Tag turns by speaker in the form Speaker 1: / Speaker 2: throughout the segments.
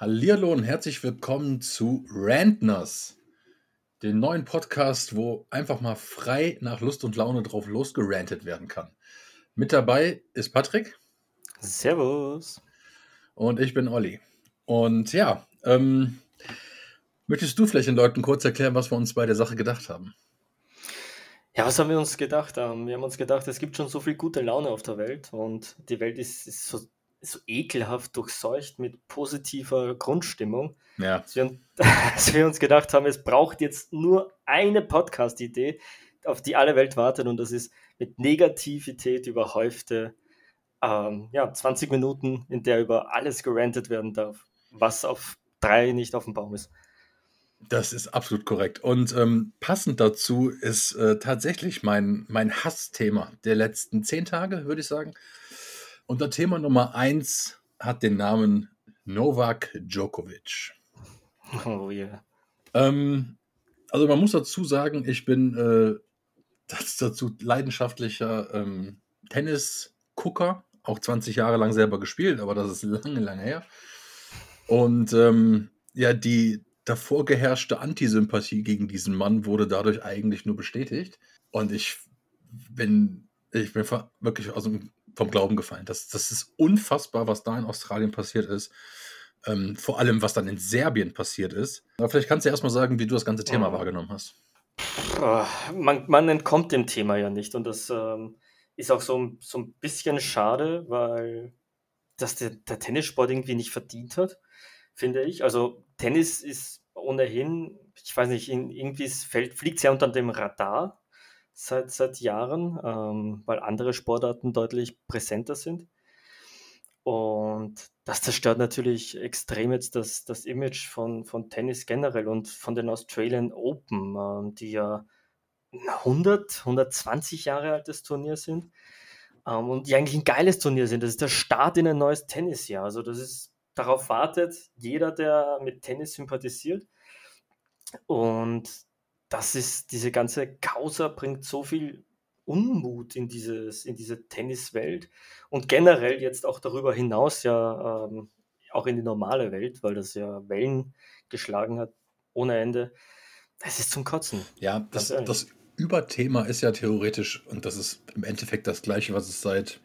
Speaker 1: Hallihallo und herzlich willkommen zu Rantners, den neuen Podcast, wo einfach mal frei nach Lust und Laune drauf losgerantet werden kann. Mit dabei ist Patrick.
Speaker 2: Servus.
Speaker 1: Und ich bin Olli. Und ja, ähm, möchtest du vielleicht den Leuten kurz erklären, was wir uns bei der Sache gedacht haben?
Speaker 2: Ja, was haben wir uns gedacht? Ähm, wir haben uns gedacht, es gibt schon so viel gute Laune auf der Welt und die Welt ist, ist so so ekelhaft durchseucht mit positiver Grundstimmung,
Speaker 1: Ja.
Speaker 2: dass wir, dass wir uns gedacht haben, es braucht jetzt nur eine Podcast-Idee, auf die alle Welt wartet und das ist mit Negativität überhäufte ähm, ja, 20 Minuten, in der über alles gerantet werden darf, was auf drei nicht auf dem Baum ist.
Speaker 1: Das ist absolut korrekt. Und ähm, passend dazu ist äh, tatsächlich mein, mein Hassthema der letzten zehn Tage, würde ich sagen. Und das Thema Nummer eins hat den Namen Novak Djokovic.
Speaker 2: Oh yeah.
Speaker 1: Ähm, also man muss dazu sagen, ich bin äh, dazu leidenschaftlicher ähm, Tennisgucker, auch 20 Jahre lang selber gespielt, aber das ist lange, lange her. Und ähm, ja, die davor geherrschte Antisympathie gegen diesen Mann wurde dadurch eigentlich nur bestätigt. Und ich bin, ich bin wirklich aus dem, vom Glauben gefallen. Das, das ist unfassbar, was da in Australien passiert ist. Ähm, vor allem, was dann in Serbien passiert ist. Aber vielleicht kannst du erstmal sagen, wie du das ganze Thema
Speaker 2: Mhm.
Speaker 1: wahrgenommen hast.
Speaker 2: Ah, Man, man entkommt dem Thema ja nicht und das ähm, ist auch so, ein- so ein bisschen schade, weil das der, der Tennissport irgendwie nicht verdient hat, finde ich. Also Tennis ist ohnehin, ich weiß nicht, in, irgendwie es fällt, fliegt sehr unter dem Radar seit, seit Jahren, ähm, weil andere Sportarten deutlich präsenter sind. Und das zerstört natürlich extrem jetzt das, das Image von, von Tennis generell und von den Australian Open, ähm, die ja 100, 120 Jahre altes Turnier sind ähm, und die eigentlich ein geiles Turnier sind. Das ist der Start in ein neues Tennisjahr. Also das ist, darauf wartet jeder, der mit Tennis sympathisiert. Und das ist, diese ganze Causa bringt so viel Unmut in, dieses, in diese Tenniswelt und generell jetzt auch darüber hinaus ja ähm, auch in die normale Welt, weil das ja Wellen geschlagen hat ohne Ende. Es ist zum Kotzen.
Speaker 1: Ja, das, das Überthema ist ja theoretisch, und das ist im Endeffekt das gleiche, was es seit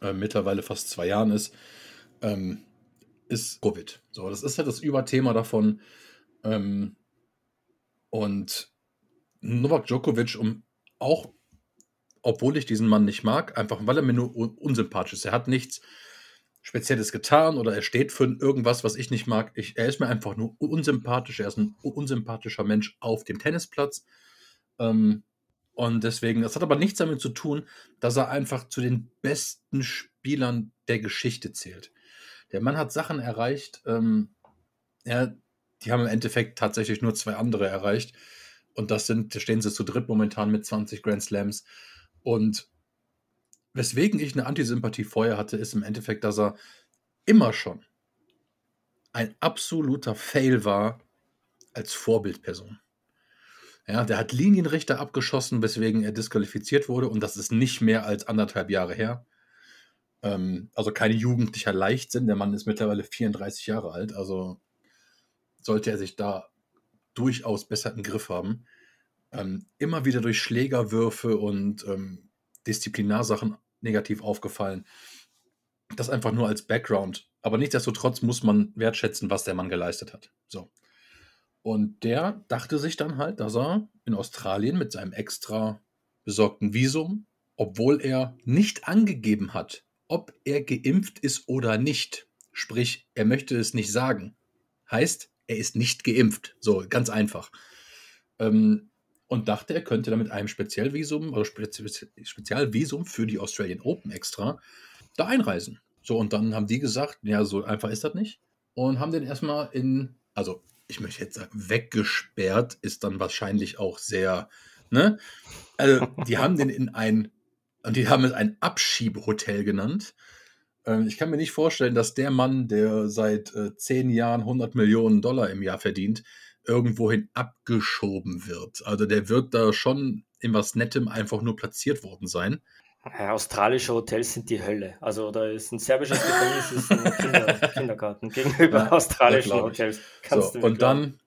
Speaker 1: äh, mittlerweile fast zwei Jahren ist, ähm, ist Covid. So, das ist ja das Überthema davon. Ähm, und Novak Djokovic, um auch, obwohl ich diesen Mann nicht mag, einfach weil er mir nur un unsympathisch ist. Er hat nichts Spezielles getan oder er steht für irgendwas, was ich nicht mag. Ich, er ist mir einfach nur unsympathisch. Er ist ein unsympathischer Mensch auf dem Tennisplatz. Ähm, und deswegen, das hat aber nichts damit zu tun, dass er einfach zu den besten Spielern der Geschichte zählt. Der Mann hat Sachen erreicht, ähm, ja, die haben im Endeffekt tatsächlich nur zwei andere erreicht. Und das sind, da stehen sie zu dritt momentan mit 20 Grand Slams. Und weswegen ich eine Antisympathie vorher hatte, ist im Endeffekt, dass er immer schon ein absoluter Fail war als Vorbildperson. Ja, der hat Linienrichter abgeschossen, weswegen er disqualifiziert wurde. Und das ist nicht mehr als anderthalb Jahre her. Ähm, also kein jugendlicher Leichtsinn. Der Mann ist mittlerweile 34 Jahre alt. Also sollte er sich da durchaus besser im Griff haben. Ähm, immer wieder durch Schlägerwürfe und ähm, Disziplinarsachen negativ aufgefallen. Das einfach nur als Background. Aber nichtsdestotrotz muss man wertschätzen, was der Mann geleistet hat. So. Und der dachte sich dann halt, dass er in Australien mit seinem extra besorgten Visum, obwohl er nicht angegeben hat, ob er geimpft ist oder nicht, sprich, er möchte es nicht sagen, heißt, er ist nicht geimpft. So, ganz einfach. Ähm, und dachte, er könnte dann mit einem Spezialvisum oder Spezi Spezialvisum für die Australian Open extra da einreisen. So, und dann haben die gesagt, ja, so einfach ist das nicht. Und haben den erstmal in, also ich möchte jetzt sagen, weggesperrt ist dann wahrscheinlich auch sehr, ne? Also, die haben den in ein, und die haben es ein Abschiebehotel genannt. Ähm, ich kann mir nicht vorstellen, dass der Mann, der seit äh, zehn Jahren 100 Millionen Dollar im Jahr verdient, irgendwohin abgeschoben wird. Also der wird da schon in was Nettem einfach nur platziert worden sein.
Speaker 2: Ja, australische Hotels sind die Hölle. Also da ist ein serbisches Gefängnis, ist ein Kinder, Kindergarten gegenüber ja, australischen Hotels.
Speaker 1: Kannst so, und dann,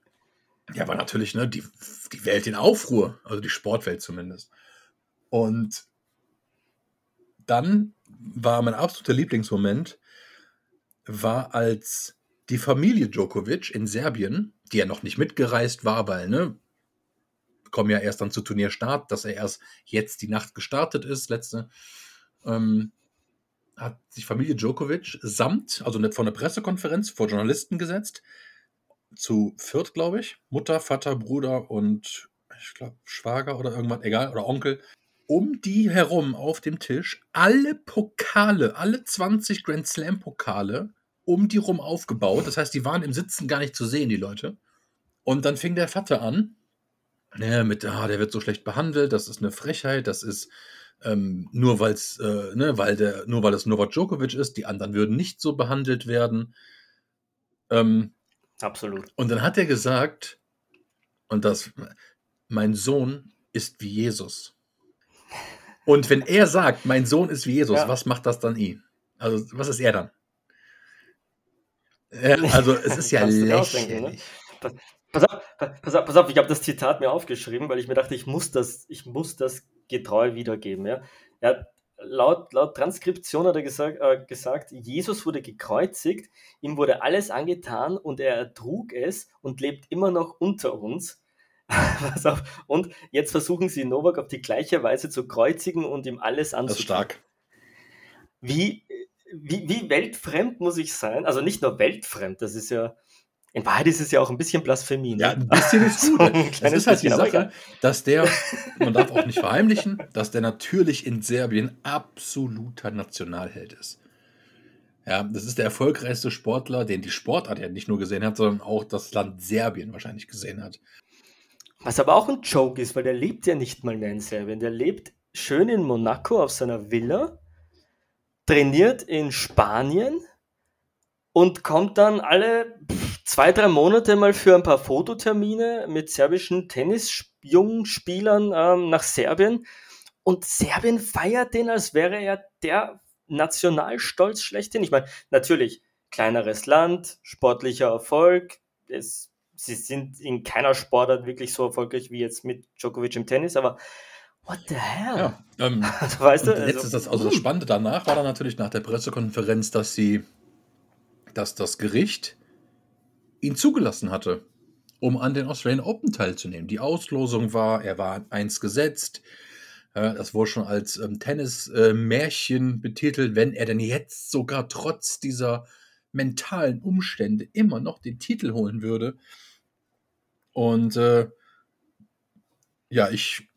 Speaker 1: ja, war natürlich ne, die, die Welt in Aufruhr, also die Sportwelt zumindest. Und dann war mein absoluter Lieblingsmoment, war als die Familie Djokovic in Serbien, die ja noch nicht mitgereist war, weil, ne, kommen ja erst dann zu Turnierstart, dass er erst jetzt die Nacht gestartet ist, letzte, ähm, hat sich Familie Djokovic samt, also vor einer Pressekonferenz vor Journalisten gesetzt, zu viert, glaube ich, Mutter, Vater, Bruder und ich glaube Schwager oder irgendwann, egal, oder Onkel, um die herum auf dem Tisch alle Pokale, alle 20 Grand Slam Pokale um die rum aufgebaut. Das heißt, die waren im Sitzen gar nicht zu sehen, die Leute. Und dann fing der Vater an, ne, mit, ah, der wird so schlecht behandelt, das ist eine Frechheit, das ist ähm, nur weil's, äh, ne, weil der, nur weil es Novak Djokovic ist, die anderen würden nicht so behandelt werden.
Speaker 2: Ähm, Absolut.
Speaker 1: Und dann hat er gesagt, und das, mein Sohn ist wie Jesus. Und wenn er sagt, mein Sohn ist wie Jesus, ja. was macht das dann ihn? Also, was ist er dann? Ja, also, es ist ja ne? lächerlich.
Speaker 2: Pass auf, pass auf, pass auf, ich habe das Zitat mir aufgeschrieben, weil ich mir dachte, ich muss das, ich muss das getreu wiedergeben. Ja? Er laut, laut Transkription hat er gesagt, äh, gesagt, Jesus wurde gekreuzigt, ihm wurde alles angetan und er ertrug es und lebt immer noch unter uns. Pass auf. Und jetzt versuchen sie Novak auf die gleiche Weise zu kreuzigen und ihm alles anzutun. Das ist stark. Wie, wie, wie weltfremd muss ich sein? Also nicht nur weltfremd, das ist ja, in Wahrheit ist es ja auch ein bisschen Blasphemie.
Speaker 1: Ne? Ja, ein bisschen ist gut. so das ist halt die Sache, dass der, man darf auch nicht verheimlichen, dass der natürlich in Serbien absoluter Nationalheld ist. Ja, das ist der erfolgreichste Sportler, den die Sportart ja nicht nur gesehen hat, sondern auch das Land Serbien wahrscheinlich gesehen hat.
Speaker 2: Was aber auch ein Joke ist, weil der lebt ja nicht mal mehr in Serbien. Der lebt schön in Monaco auf seiner Villa, trainiert in Spanien und kommt dann alle zwei, drei Monate mal für ein paar Fototermine mit serbischen Tennisjungspielern ähm, nach Serbien. Und Serbien feiert den, als wäre er der Nationalstolz schlechthin. Ich meine, natürlich, kleineres Land, sportlicher Erfolg. Es, sie sind in keiner Sportart wirklich so erfolgreich wie jetzt mit Djokovic im Tennis, aber what the hell? Ja, ähm,
Speaker 1: weißt du, jetzt also, ist das, also das Spannende danach war dann natürlich nach der Pressekonferenz, dass sie, dass das Gericht ihn zugelassen hatte, um an den Australian Open teilzunehmen. Die Auslosung war, er war eins gesetzt. Das wurde schon als ähm, Tennis-Märchen äh, betitelt, wenn er denn jetzt sogar trotz dieser mentalen Umstände immer noch den Titel holen würde. Und äh, ja, ich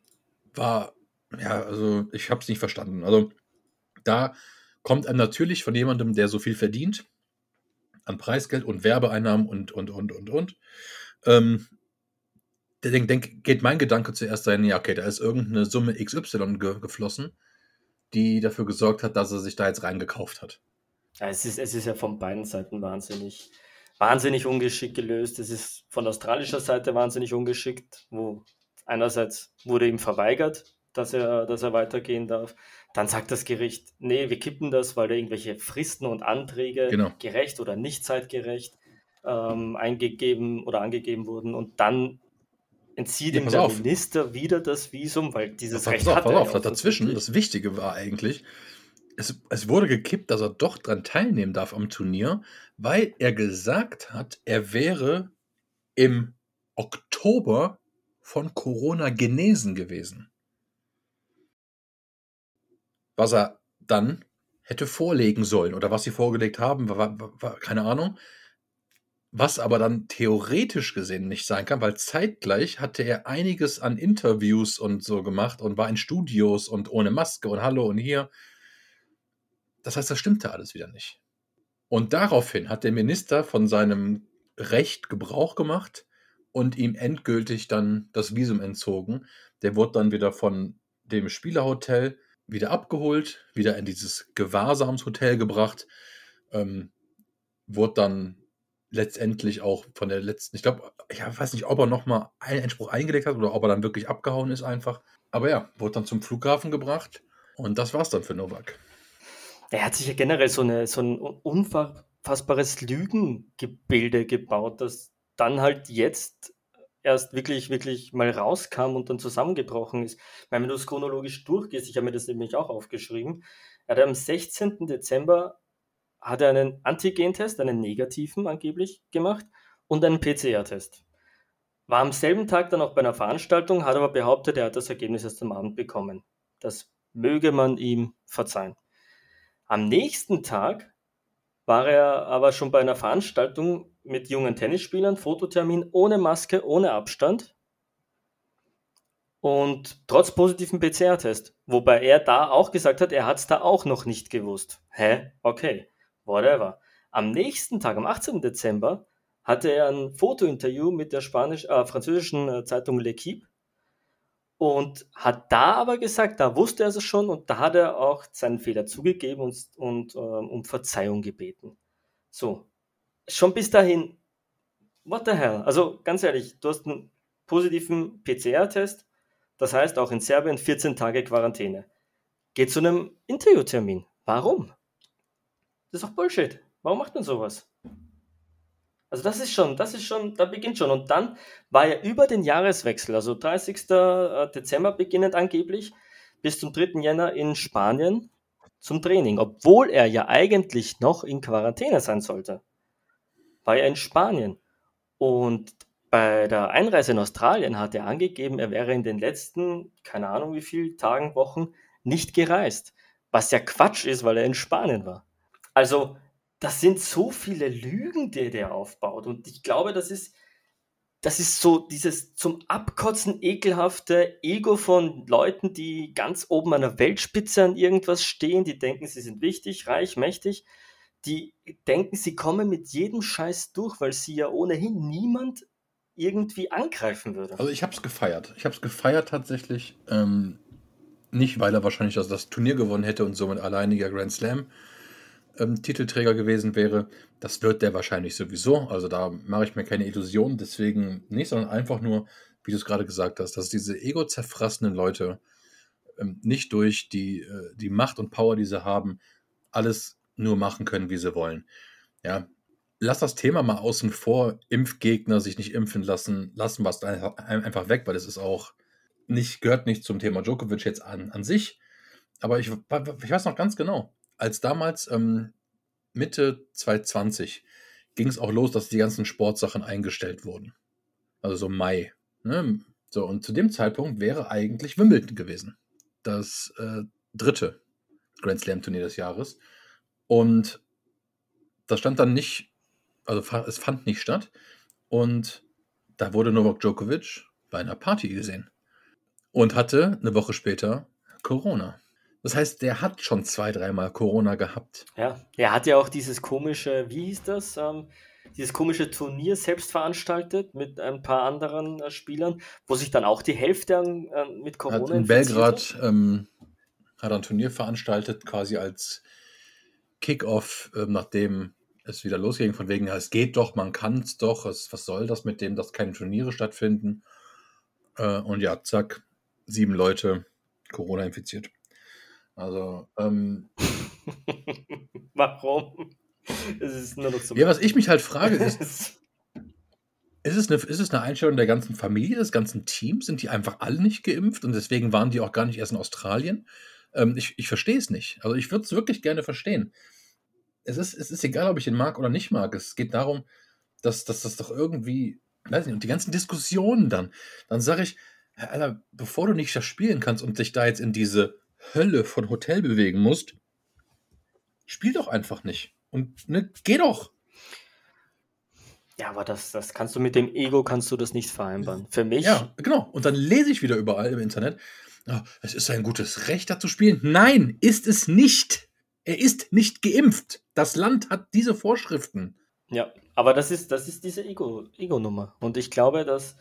Speaker 1: war, ja, also ich habe es nicht verstanden. Also da kommt einem natürlich von jemandem, der so viel verdient, an Preisgeld und Werbeeinnahmen und, und, und, und, und. Ähm, denk, denk, geht mein Gedanke zuerst sein, ja, okay, da ist irgendeine Summe XY ge geflossen, die dafür gesorgt hat, dass er sich da jetzt reingekauft hat.
Speaker 2: Ja, es, ist, es ist ja von beiden Seiten wahnsinnig, wahnsinnig ungeschickt gelöst. Es ist von australischer Seite wahnsinnig ungeschickt, wo einerseits wurde ihm verweigert, dass er, dass er weitergehen darf. Dann sagt das Gericht, nee, wir kippen das, weil da irgendwelche Fristen und Anträge genau. gerecht oder nicht zeitgerecht ähm, eingegeben oder angegeben wurden. Und dann entzieht ja, ihm der auf. Minister wieder das Visum, weil dieses
Speaker 1: pass
Speaker 2: Recht
Speaker 1: auf, hat pass auf, dazwischen, das Wichtige war eigentlich, es, es wurde gekippt, dass er doch daran teilnehmen darf am Turnier, weil er gesagt hat, er wäre im Oktober von Corona genesen gewesen was er dann hätte vorlegen sollen oder was sie vorgelegt haben, war, war, war, keine Ahnung. Was aber dann theoretisch gesehen nicht sein kann, weil zeitgleich hatte er einiges an Interviews und so gemacht und war in Studios und ohne Maske und Hallo und hier. Das heißt, das stimmte alles wieder nicht. Und daraufhin hat der Minister von seinem Recht Gebrauch gemacht und ihm endgültig dann das Visum entzogen. Der wurde dann wieder von dem Spielerhotel wieder abgeholt, wieder in dieses Gewahrsamshotel gebracht, ähm, wurde dann letztendlich auch von der letzten, ich glaube, ich weiß nicht, ob er nochmal einen Einspruch eingelegt hat oder ob er dann wirklich abgehauen ist einfach. Aber ja, wurde dann zum Flughafen gebracht Und das war's dann für Novak.
Speaker 2: Er hat sich ja generell so, eine, so ein unfassbares Lügengebilde gebaut, das dann halt jetzt erst wirklich, wirklich mal rauskam und dann zusammengebrochen ist. Meine, wenn du es chronologisch durchgehst, ich habe mir das nämlich auch aufgeschrieben, er hat am 16. Dezember hat er einen Antigentest, einen negativen angeblich gemacht und einen PCR-Test. War am selben Tag dann auch bei einer Veranstaltung, hat aber behauptet, er hat das Ergebnis erst am Abend bekommen. Das möge man ihm verzeihen. Am nächsten Tag war er aber schon bei einer Veranstaltung mit jungen Tennisspielern, Fototermin ohne Maske, ohne Abstand und trotz positiven PCR-Test. Wobei er da auch gesagt hat, er hat es da auch noch nicht gewusst. Hä? Okay, whatever. Am nächsten Tag, am 18. Dezember, hatte er ein Fotointerview mit der spanisch, äh, französischen äh, Zeitung L'Equipe und hat da aber gesagt, da wusste er es schon und da hat er auch seinen Fehler zugegeben und, und äh, um Verzeihung gebeten. So, schon bis dahin, what the hell? Also ganz ehrlich, du hast einen positiven PCR-Test, das heißt auch in Serbien 14 Tage Quarantäne. Geht zu einem Interviewtermin. Warum? Das ist doch Bullshit. Warum macht man sowas? Also das ist schon, das ist schon, da beginnt schon. Und dann war er über den Jahreswechsel, also 30. Äh, Dezember beginnend angeblich, bis zum 3. Jänner in Spanien zum Training, obwohl er ja eigentlich noch in Quarantäne sein sollte. War er in Spanien. Und bei der Einreise in Australien hat er angegeben, er wäre in den letzten, keine Ahnung wie viel Tagen, Wochen nicht gereist. Was ja Quatsch ist, weil er in Spanien war. Also das sind so viele Lügen, die der aufbaut. Und ich glaube, das ist, das ist so dieses zum Abkotzen ekelhafte Ego von Leuten, die ganz oben an der Weltspitze an irgendwas stehen, die denken, sie sind wichtig, reich, mächtig. Die denken, sie kommen mit jedem Scheiß durch, weil sie ja ohnehin niemand irgendwie angreifen würde.
Speaker 1: Also ich habe es gefeiert. Ich habe es gefeiert tatsächlich. Ähm, nicht, weil er wahrscheinlich das, das Turnier gewonnen hätte und somit alleiniger Grand Slam ähm, Titelträger gewesen wäre. Das wird der wahrscheinlich sowieso. Also da mache ich mir keine Illusionen. Deswegen nicht, sondern einfach nur, wie du es gerade gesagt hast, dass diese ego-zerfrassenen Leute ähm, nicht durch die, äh, die Macht und Power, die sie haben, alles nur machen können, wie sie wollen. Ja, lass das Thema mal außen vor. Impfgegner sich nicht impfen lassen, lassen es einfach weg, weil es ist auch nicht, gehört nicht zum Thema Djokovic jetzt an, an sich. Aber ich, ich weiß noch ganz genau, als damals ähm, Mitte 2020 ging es auch los, dass die ganzen Sportsachen eingestellt wurden. Also so Mai. Ne? So, und zu dem Zeitpunkt wäre eigentlich Wimbledon gewesen. Das äh, dritte Grand Slam Turnier des Jahres. Und das stand dann nicht, also es fand nicht statt. Und da wurde Novak Djokovic bei einer Party gesehen. Und hatte eine Woche später Corona. Das heißt, der hat schon zwei, dreimal Corona gehabt.
Speaker 2: Ja, er hat ja auch dieses komische, wie hieß das? Ähm, dieses komische Turnier selbst veranstaltet mit ein paar anderen äh, Spielern, wo sich dann auch die Hälfte an, äh, mit Corona
Speaker 1: hat in Belgrad ähm, hat er ein Turnier veranstaltet, quasi als Kickoff, äh, nachdem es wieder losging, von wegen, es geht doch, man kann es doch, es, was soll das mit dem, dass keine Turniere stattfinden? Äh, und ja, zack, sieben Leute Corona infiziert. Also, ähm,
Speaker 2: Warum? Es ist nur noch so.
Speaker 1: Ja, was ich mich halt frage, ist, ist, es eine, ist es eine Einstellung der ganzen Familie, des ganzen Teams? Sind die einfach alle nicht geimpft und deswegen waren die auch gar nicht erst in Australien? Ähm, ich ich verstehe es nicht. Also, ich würde es wirklich gerne verstehen. Es ist, es ist egal, ob ich ihn mag oder nicht mag. Es geht darum, dass, dass das doch irgendwie, weiß nicht, und die ganzen Diskussionen dann, dann sage ich, Alter, bevor du nicht das spielen kannst und dich da jetzt in diese Hölle von Hotel bewegen musst, spiel doch einfach nicht. Und ne, geh doch.
Speaker 2: Ja, aber das, das kannst du mit dem Ego kannst du das nicht vereinbaren. Für mich.
Speaker 1: Ja, genau. Und dann lese ich wieder überall im Internet. Oh, es ist ein gutes Recht, da zu spielen. Nein, ist es nicht. Er ist nicht geimpft. Das Land hat diese Vorschriften.
Speaker 2: Ja, aber das ist, das ist diese Ego-Nummer. Ego Und ich glaube, dass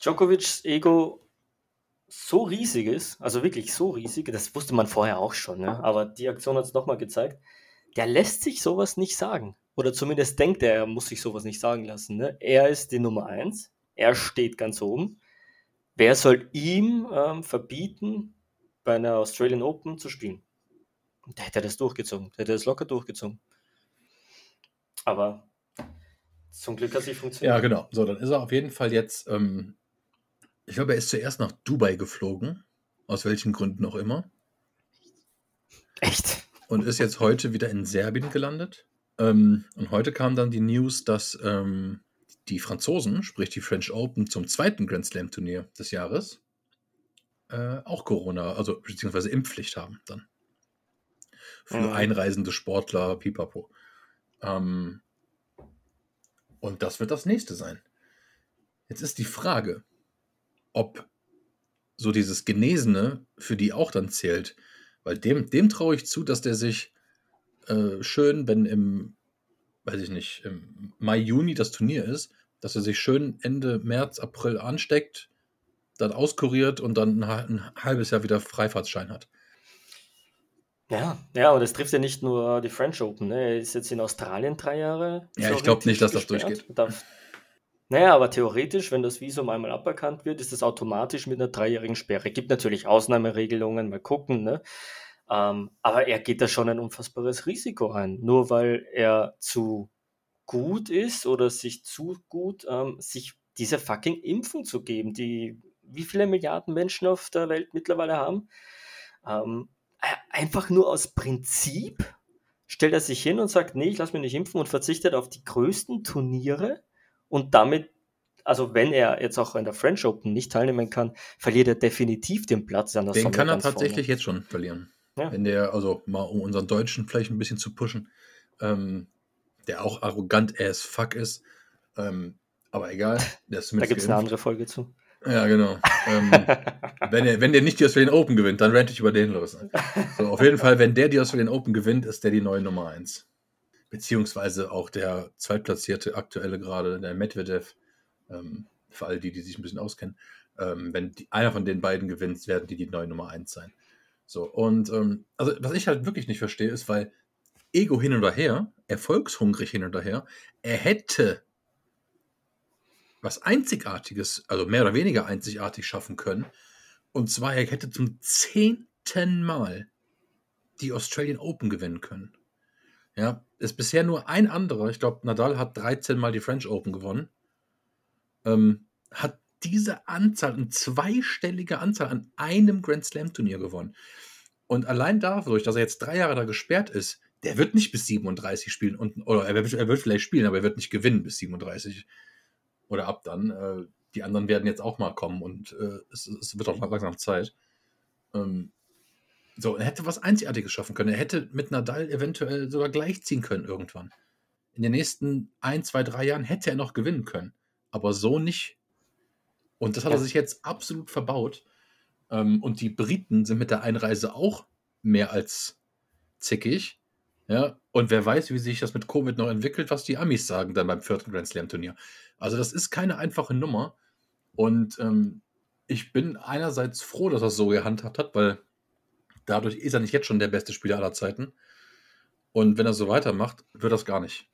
Speaker 2: Djokovic's Ego so riesig ist, also wirklich so riesig, das wusste man vorher auch schon, ne? aber die Aktion hat es nochmal gezeigt, der lässt sich sowas nicht sagen. Oder zumindest denkt er, er muss sich sowas nicht sagen lassen. Ne? Er ist die Nummer eins, er steht ganz oben. Wer soll ihm ähm, verbieten, bei einer Australian Open zu spielen. Der hätte das durchgezogen, der hätte das locker durchgezogen. Aber zum Glück hat es nicht funktioniert.
Speaker 1: Ja, genau. So, dann ist er auf jeden Fall jetzt, ähm, ich glaube, er ist zuerst nach Dubai geflogen, aus welchen Gründen auch immer.
Speaker 2: Echt?
Speaker 1: Und ist jetzt heute wieder in Serbien gelandet. Ähm, und heute kam dann die News, dass ähm, die Franzosen, sprich die French Open, zum zweiten Grand Slam Turnier des Jahres äh, auch Corona, also beziehungsweise Impfpflicht haben dann. Für mhm. einreisende Sportler, pipapo. Ähm, und das wird das nächste sein. Jetzt ist die Frage, ob so dieses Genesene für die auch dann zählt. Weil dem, dem traue ich zu, dass der sich äh, schön, wenn im, weiß ich nicht, im Mai, Juni das Turnier ist, dass er sich schön Ende März, April ansteckt, dann auskuriert und dann ein, halbes Jahr wieder Freifahrtschein hat.
Speaker 2: Ja, ja, und es trifft ja nicht nur die French Open. Ne? Er ist jetzt in Australien drei Jahre.
Speaker 1: Ja, ich glaube nicht, dass das durchgeht.
Speaker 2: Darf, naja, aber theoretisch, wenn das Visum einmal aberkannt wird, ist das automatisch mit einer dreijährigen Sperre. Gibt natürlich Ausnahmeregelungen, mal gucken. Ne? Ähm, aber er geht da schon ein unfassbares Risiko ein. Nur weil er zu gut ist oder sich zu gut, ähm, sich diese fucking Impfung zu geben, die wie viele Milliarden Menschen auf der Welt mittlerweile haben. Ähm, einfach nur aus Prinzip stellt er sich hin und sagt, nee, ich lasse mich nicht impfen und verzichtet auf die größten Turniere und damit, also wenn er jetzt auch in der French Open nicht teilnehmen kann, verliert er definitiv den Platz
Speaker 1: an der Den Sonne kann er tatsächlich vorne. jetzt schon verlieren. Ja. Wenn der, also mal um unseren Deutschen vielleicht ein bisschen zu pushen, ähm, der auch arrogant as fuck ist, ähm, aber egal.
Speaker 2: da gibt es eine andere Folge zu.
Speaker 1: Ja, genau. ähm, wenn, er, wenn der nicht die Australian Open gewinnt, dann rente ich über den los. So, auf jeden Fall, wenn der die Australian Open gewinnt, ist der die neue Nummer 1. Beziehungsweise auch der zweitplatzierte aktuelle gerade, der Medvedev, ähm, für all die, die sich ein bisschen auskennen. Ähm, wenn die, einer von den beiden gewinnt, werden die die neue Nummer 1 sein. So, und ähm, also was ich halt wirklich nicht verstehe, ist, weil Ego hin und her, erfolgshungrig hin und her, er hätte was Einzigartiges, also mehr oder weniger einzigartig schaffen können. Und zwar, er hätte zum zehnten Mal die Australian Open gewinnen können. Ja, ist bisher nur ein anderer, ich glaube, Nadal hat 13 Mal die French Open gewonnen, ähm, hat diese Anzahl, eine zweistellige Anzahl an einem Grand Slam Turnier gewonnen. Und allein dadurch, dass er jetzt drei Jahre da gesperrt ist, der wird nicht bis 37 spielen und, oder er wird, er wird vielleicht spielen, aber er wird nicht gewinnen bis 37 oder ab dann. Äh, die anderen werden jetzt auch mal kommen und äh, es, es, wird auch langsam Zeit. Ähm, so, er hätte was Einzigartiges schaffen können. Er hätte mit Nadal eventuell sogar gleichziehen können irgendwann. In den nächsten ein, zwei, drei Jahren hätte er noch gewinnen können. Aber so nicht. Und das hat er sich jetzt absolut verbaut. Ähm, und die Briten sind mit der Einreise auch mehr als zickig. Ja, und wer weiß, wie sich das mit Covid noch entwickelt, was die Amis sagen dann beim vierten Grand Slam Turnier. Also das ist keine einfache Nummer. Und ähm, ich bin einerseits froh, dass er es so gehandhabt hat, weil dadurch ist er nicht jetzt schon der beste Spieler aller Zeiten. Und wenn er so weitermacht, wird das gar nicht.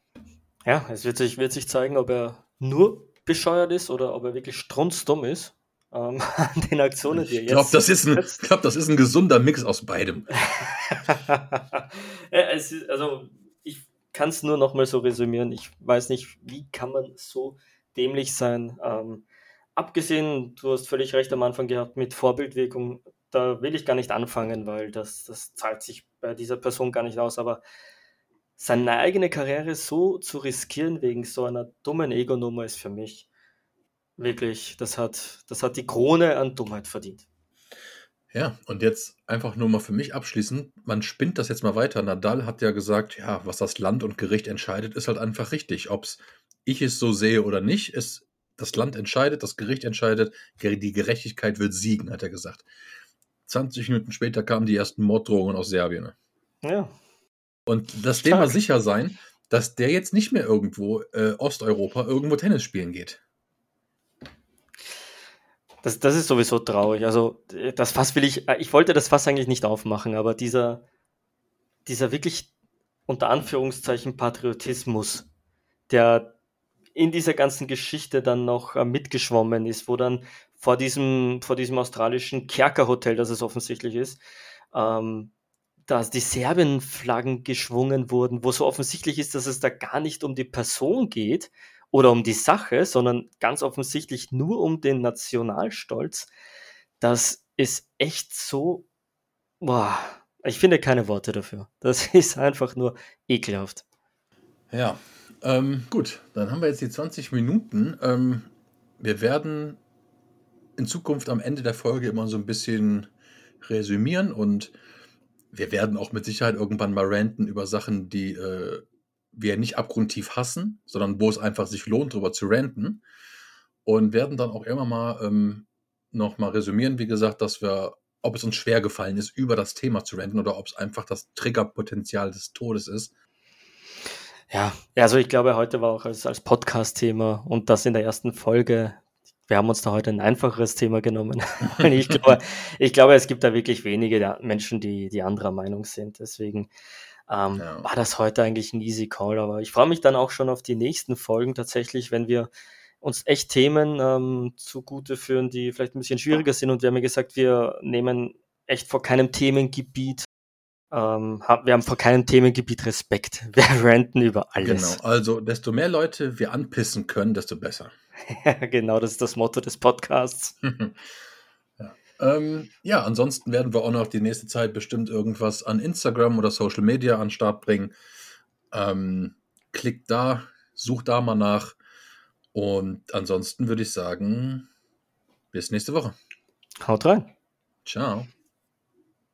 Speaker 2: Ja, es wird sich, wird sich zeigen, ob er nur bescheuert ist oder ob er wirklich strunzdumm ist ähm, an den Aktionen,
Speaker 1: die er jetzt. Glaub, das ist ein, ich glaube, das ist ein gesunder Mix aus beidem.
Speaker 2: ja, ist, also, ich kann es nur noch mal so resümieren. Ich weiß nicht, wie kann man so dämlich sein. Ähm, abgesehen, du hast völlig recht am Anfang gehabt mit Vorbildwirkung. Da will ich gar nicht anfangen, weil das, das zahlt sich bei dieser Person gar nicht aus. Aber seine eigene Karriere so zu riskieren wegen so einer dummen Ego-Nummer ist für mich Wirklich, das hat, das hat die Krone an Dummheit verdient.
Speaker 1: Ja, und jetzt einfach nur mal für mich abschließend, man spinnt das jetzt mal weiter. Nadal hat ja gesagt, ja, was das Land und Gericht entscheidet, ist halt einfach richtig. Ob ich es so sehe oder nicht, ist das Land entscheidet, das Gericht entscheidet, die Gerechtigkeit wird siegen, hat er gesagt. 20 Minuten später kamen die ersten Morddrohungen aus Serbien.
Speaker 2: Ja.
Speaker 1: Und das Thema sicher sein, dass der jetzt nicht mehr irgendwo äh, Osteuropa irgendwo Tennis spielen geht.
Speaker 2: Das, das ist sowieso traurig. Also, das Fass will ich, ich wollte das Fass eigentlich nicht aufmachen, aber dieser, dieser wirklich unter Anführungszeichen Patriotismus, der in dieser ganzen Geschichte dann noch äh, mitgeschwommen ist, wo dann vor diesem, vor diesem australischen Kerkerhotel, das es offensichtlich ist, ähm, dass die Serbien-Flaggen geschwungen wurden, wo so offensichtlich ist, dass es da gar nicht um die Person geht oder um die Sache, sondern ganz offensichtlich nur um den Nationalstolz. Das ist echt so, boah, ich finde keine Worte dafür. Das ist einfach nur ekelhaft.
Speaker 1: Ja, ähm, gut, dann haben wir jetzt die 20 Minuten. Ähm, wir werden in Zukunft am Ende der Folge immer so ein bisschen resümieren und wir werden auch mit Sicherheit irgendwann mal ranten über Sachen, die äh, wir nicht abgrundtief hassen, sondern wo es einfach sich lohnt, darüber zu ranten. Und werden dann auch immer mal ähm, noch mal resümieren, wie gesagt, dass wir, ob es uns schwer gefallen ist, über das Thema zu ranten oder ob es einfach das Triggerpotenzial des Todes ist.
Speaker 2: Ja, also ich glaube, heute war auch als, als Podcast-Thema und das in der ersten Folge wir haben uns da heute ein einfacheres Thema genommen. ich, glaube, ich glaube, es gibt da wirklich wenige Menschen, die, die anderer Meinung sind. Deswegen ähm, ja. war das heute eigentlich ein easy Call. Aber ich freue mich dann auch schon auf die nächsten Folgen tatsächlich, wenn wir uns echt Themen ähm, zugute führen, die vielleicht ein bisschen schwieriger sind. Und wir haben ja gesagt, wir nehmen echt vor keinem Themengebiet ähm, wir haben vor keinem Themengebiet Respekt. Wir ranten über alles.
Speaker 1: Genau, also desto mehr Leute wir anpissen können, desto besser.
Speaker 2: genau, das ist das Motto des Podcasts.
Speaker 1: ja. Ähm, ja, ansonsten werden wir auch noch die nächste Zeit bestimmt irgendwas an Instagram oder Social Media an den Start bringen. Ähm, klickt da, sucht da mal nach. Und ansonsten würde ich sagen, bis nächste Woche.
Speaker 2: Haut rein.
Speaker 1: Ciao.